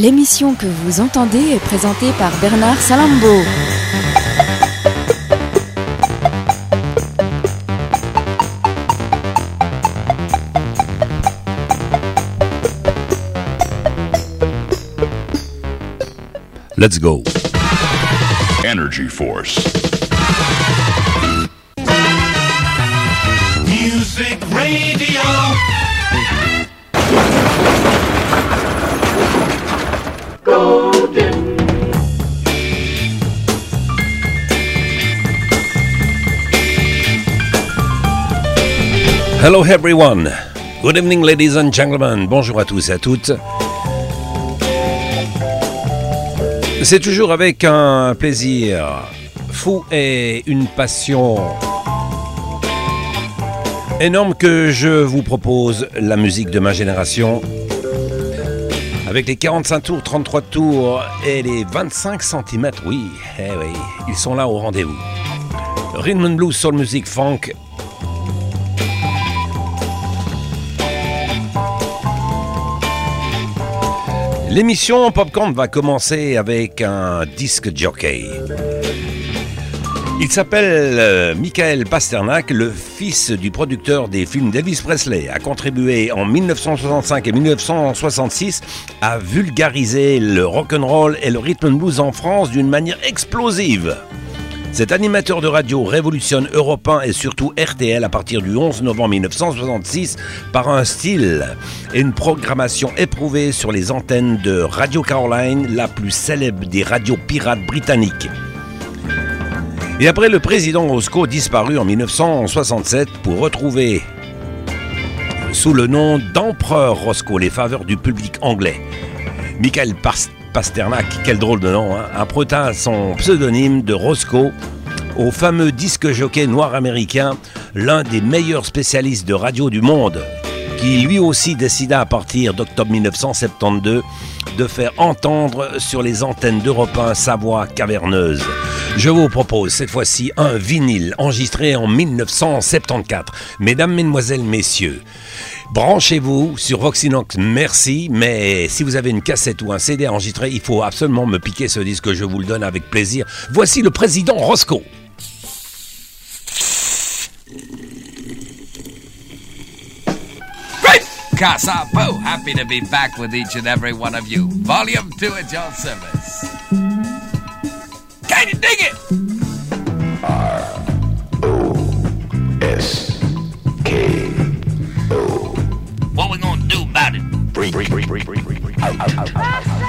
L'émission que vous entendez est présentée par Bernard Salambo. Let's go. Energy Force. Hello everyone. Good evening ladies and gentlemen. Bonjour à tous et à toutes. C'est toujours avec un plaisir fou et une passion énorme que je vous propose la musique de ma génération. Avec les 45 tours, 33 tours et les 25 cm, oui, eh oui, ils sont là au rendez-vous. Rhythm and Blues, Soul Music, Funk. L'émission Popcorn va commencer avec un disque jockey. Il s'appelle euh, Michael Pasternak, le fils du producteur des films d'Elvis Presley, a contribué en 1965 et 1966 à vulgariser le rock'n'roll et le rhythm blues en France d'une manière explosive. Cet animateur de radio révolutionne Europe 1 et surtout RTL à partir du 11 novembre 1966 par un style et une programmation éprouvée sur les antennes de Radio Caroline, la plus célèbre des radios pirates britanniques. Et après le président Roscoe disparu en 1967 pour retrouver sous le nom d'empereur Roscoe les faveurs du public anglais. Michael Pasternak Pasternak, quel drôle de nom, hein, son pseudonyme de Roscoe au fameux disque jockey noir américain, l'un des meilleurs spécialistes de radio du monde, qui lui aussi décida à partir d'octobre 1972 de faire entendre sur les antennes d'Europe 1 sa voix caverneuse. Je vous propose cette fois-ci un vinyle enregistré en 1974. Mesdames, Mesdemoiselles, Messieurs, Branchez-vous sur Voxinox, merci, mais si vous avez une cassette ou un CD enregistré, il faut absolument me piquer ce disque, je vous le donne avec plaisir. Voici le président Roscoe. Great Casapo, happy to be back with each and every one of you. Volume 2 at your service. Can you dig it? S freak. freak, freak, freak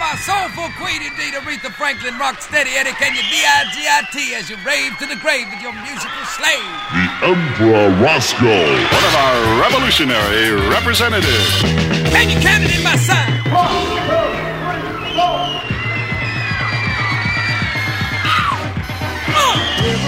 my soulful queen indeed, Aretha Franklin, rock steady, Eddie can Kenya, D-I-G-I-T, as you rave to the grave with your musical slave. The Emperor Roscoe. One of our revolutionary representatives. Can you count it in my side? One, two, three, four. Oh!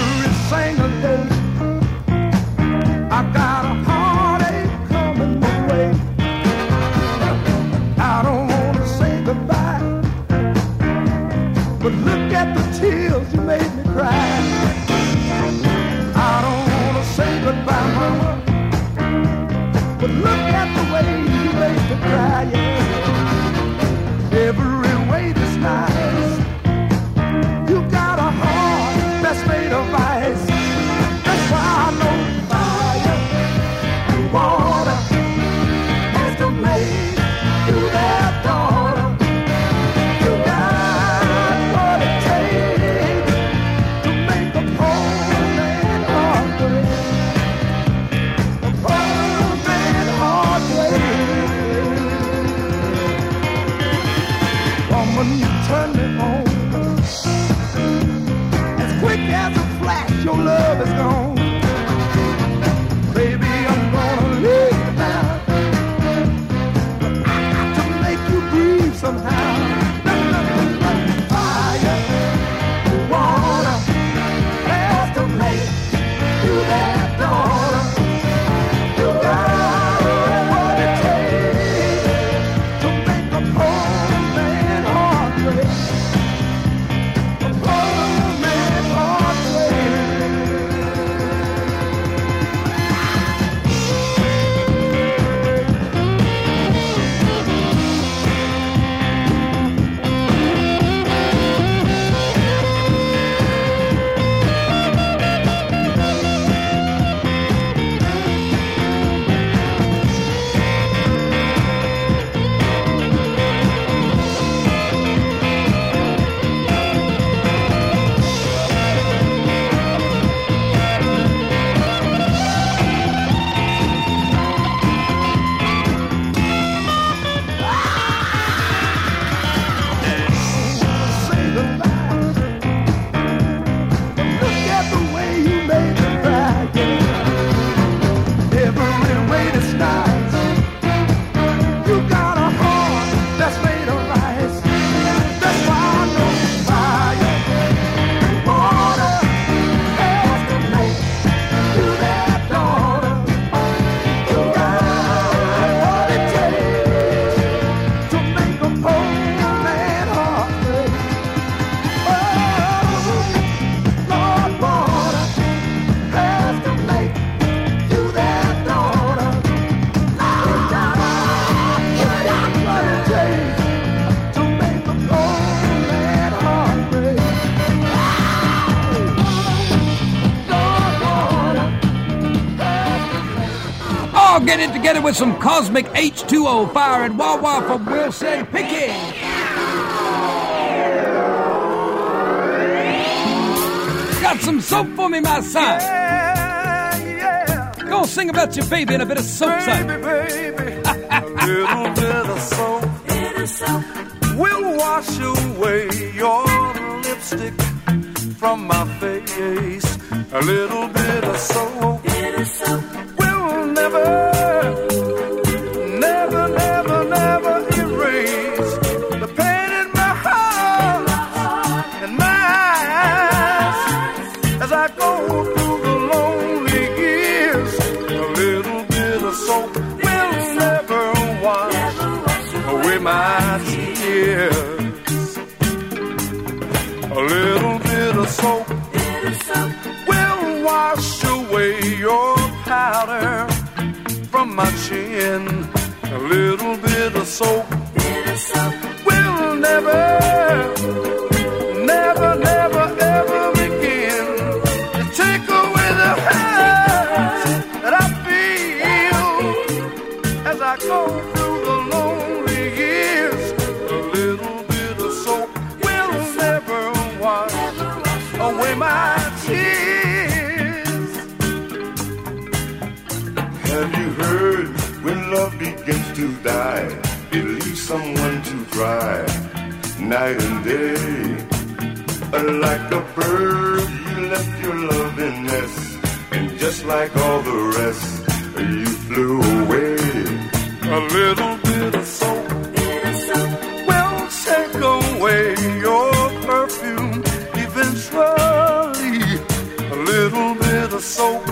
get it with some cosmic H2O fire and wah wah from Wilson Pickett. Got some soap for me, my son. Yeah. Go sing about your baby and a bit of soap, baby, son. Baby, a little bit of soap. Bit of soap. We'll wash away your lipstick from my face. A little bit of soap. Bit of soap. someone to cry night and day. Like a bird, you left your loving nest, and just like all the rest, you flew away. A little bit of soap, soul, will take away your perfume eventually. A little bit of soap.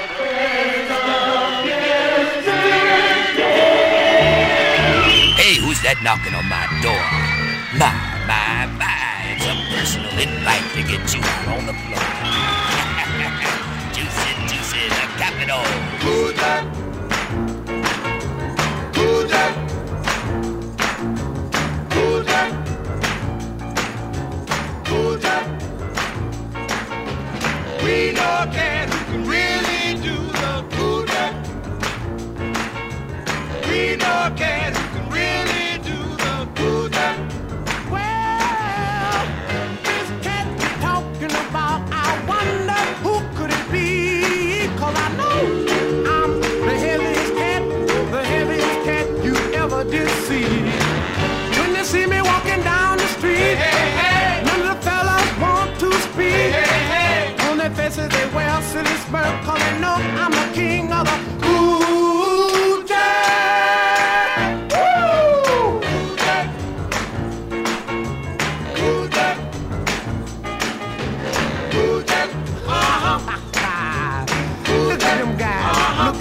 knocking on my door? My, my, my, it's a personal invite to get you out on the floor. juicy, juicy, the capital. Who that? Who that? Who that? Who that? We know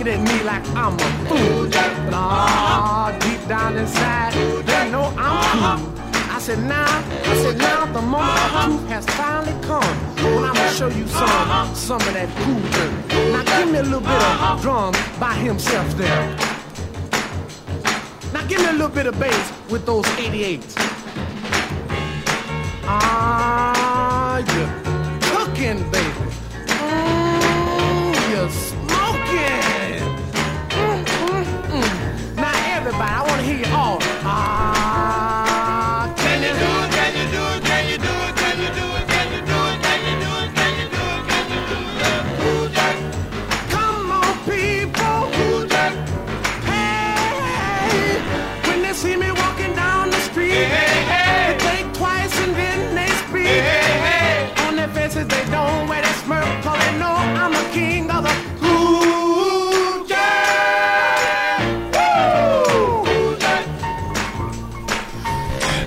looking at me like I'm a fool. But ah, deep down inside, they know I'm cool. I said now, I said now the moment of truth has finally come. And I'm gonna show you some, some of that cool dirt. Now give me a little bit of drum by himself there. Now give me a little bit of bass with those 88s. Ah, you're cooking, baby.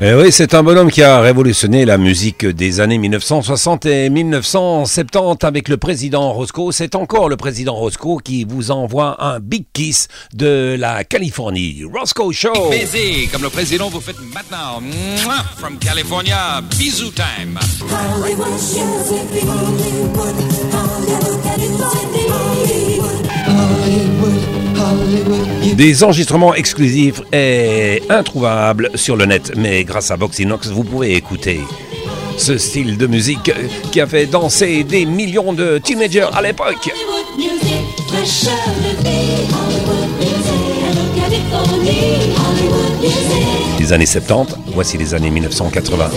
Eh oui, c'est un bonhomme qui a révolutionné la musique des années 1960 et 1970 avec le président Roscoe. C'est encore le président Roscoe qui vous envoie un big kiss de la Californie. Roscoe Show. Baiser, comme le président vous faites maintenant. Mouah, From California, bisou time. Des enregistrements exclusifs et introuvables sur le net, mais grâce à Voxinox, vous pouvez écouter ce style de musique qui a fait danser des millions de teenagers à l'époque. Les années 70, voici les années 1980.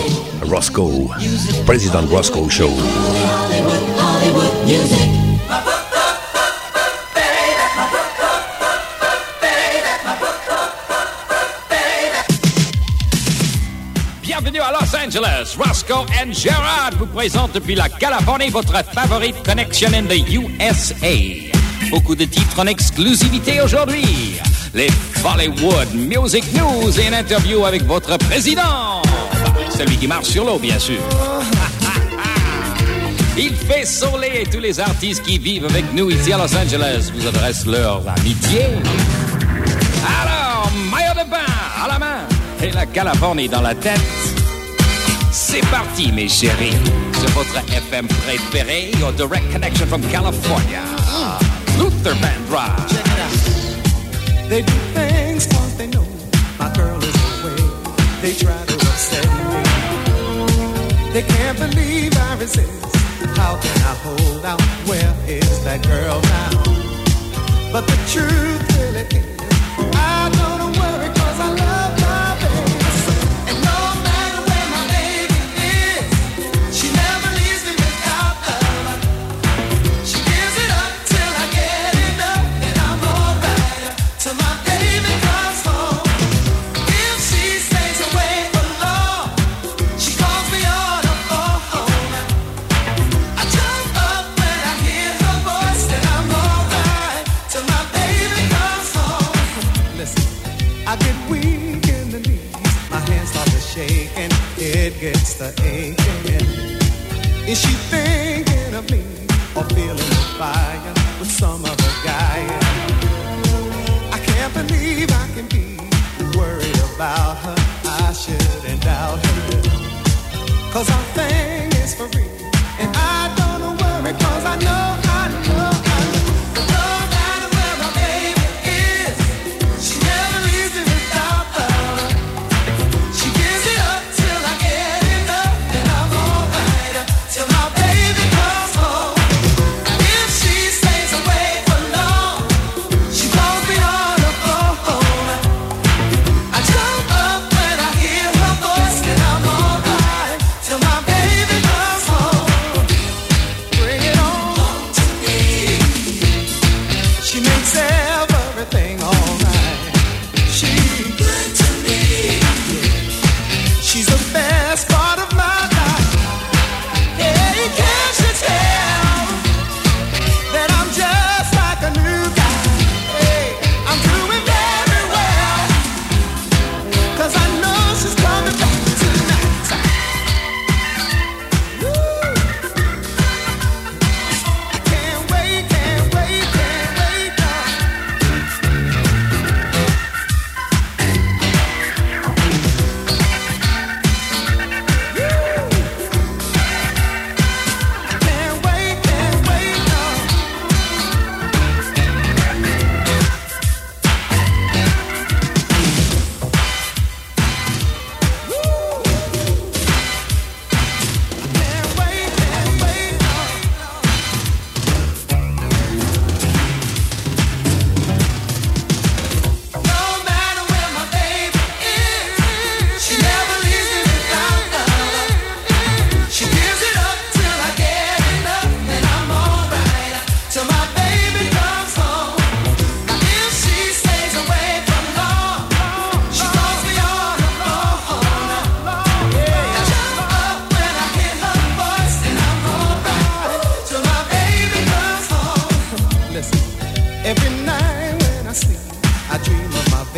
Roscoe, President Roscoe Show. Angeles. Roscoe and Gerard vous présentent depuis la Californie votre favorite connection in the USA. Beaucoup de titres en exclusivité aujourd'hui. les Bollywood Music News et une interview avec votre président. Celui qui marche sur l'eau, bien sûr. Il fait soleil et tous les artistes qui vivent avec nous ici à Los Angeles vous adressent leur amitié. Alors, maillot de bain à la main et la Californie dans la tête. C'est parti, mes chéris, sur votre FM préféré, your direct connection from California. Luther Vandross. Check it out. They do things cause they know my girl is away. They try to upset me. They can't believe I resist. How can I hold out? Where is that girl now? But the truth really is, Is she thinking of me or feeling the fire with some other guy? I can't believe I can be worried about her. I shouldn't doubt her. Cause our thing is for real. And I don't worry cause I know,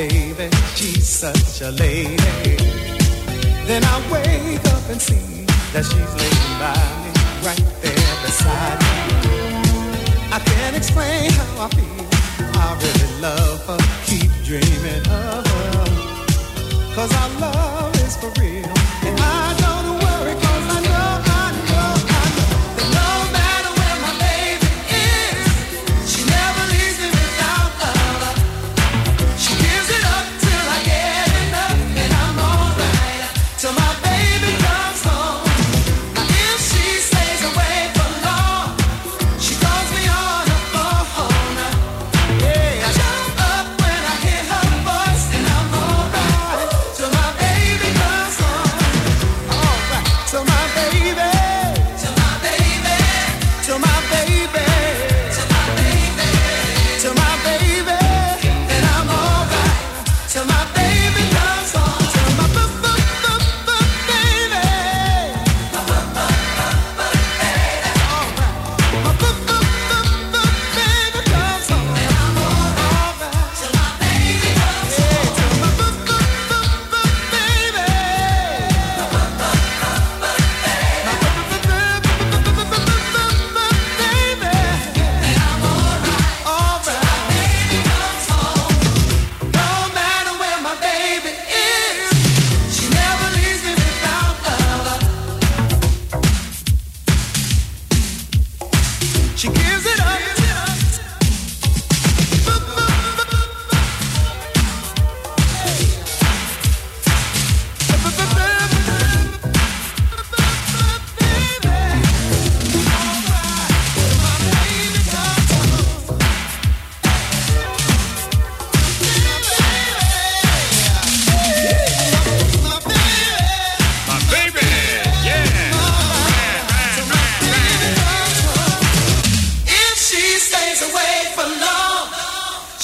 baby. She's such a lady. Then I wake up and see that she's laying by me, right there beside me. I can't explain how I feel. I really love her, keep dreaming of her. Cause our love is for real.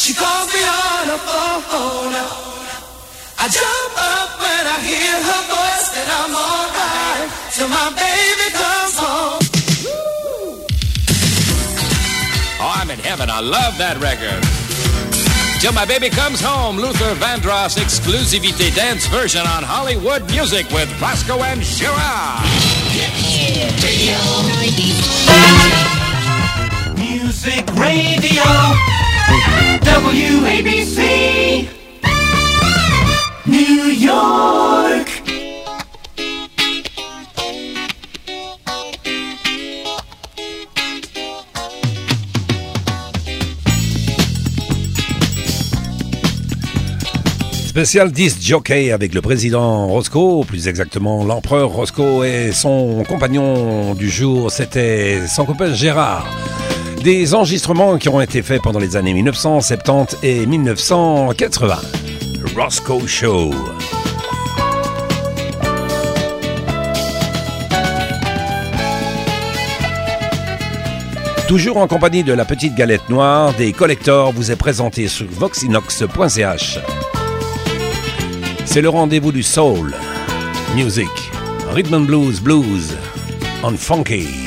She calls me on the phone. I jump up when I hear her voice, and I'm alright till my baby comes home. Oh, I'm in heaven. I love that record. Till My Baby Comes Home, Luther Vandross exclusivity dance version on Hollywood Music with Roscoe and Shira. Music Radio. WABC. New York. Spécial 10 jockey avec le président Roscoe, plus exactement l'empereur Roscoe et son compagnon du jour, c'était son copain Gérard. Des enregistrements qui ont été faits pendant les années 1970 et 1980. Roscoe Show. Toujours en compagnie de la petite galette noire, des collecteurs vous est présenté sur voxinox.ch. C'est le rendez-vous du soul, music, rhythm and blues, blues, on funky.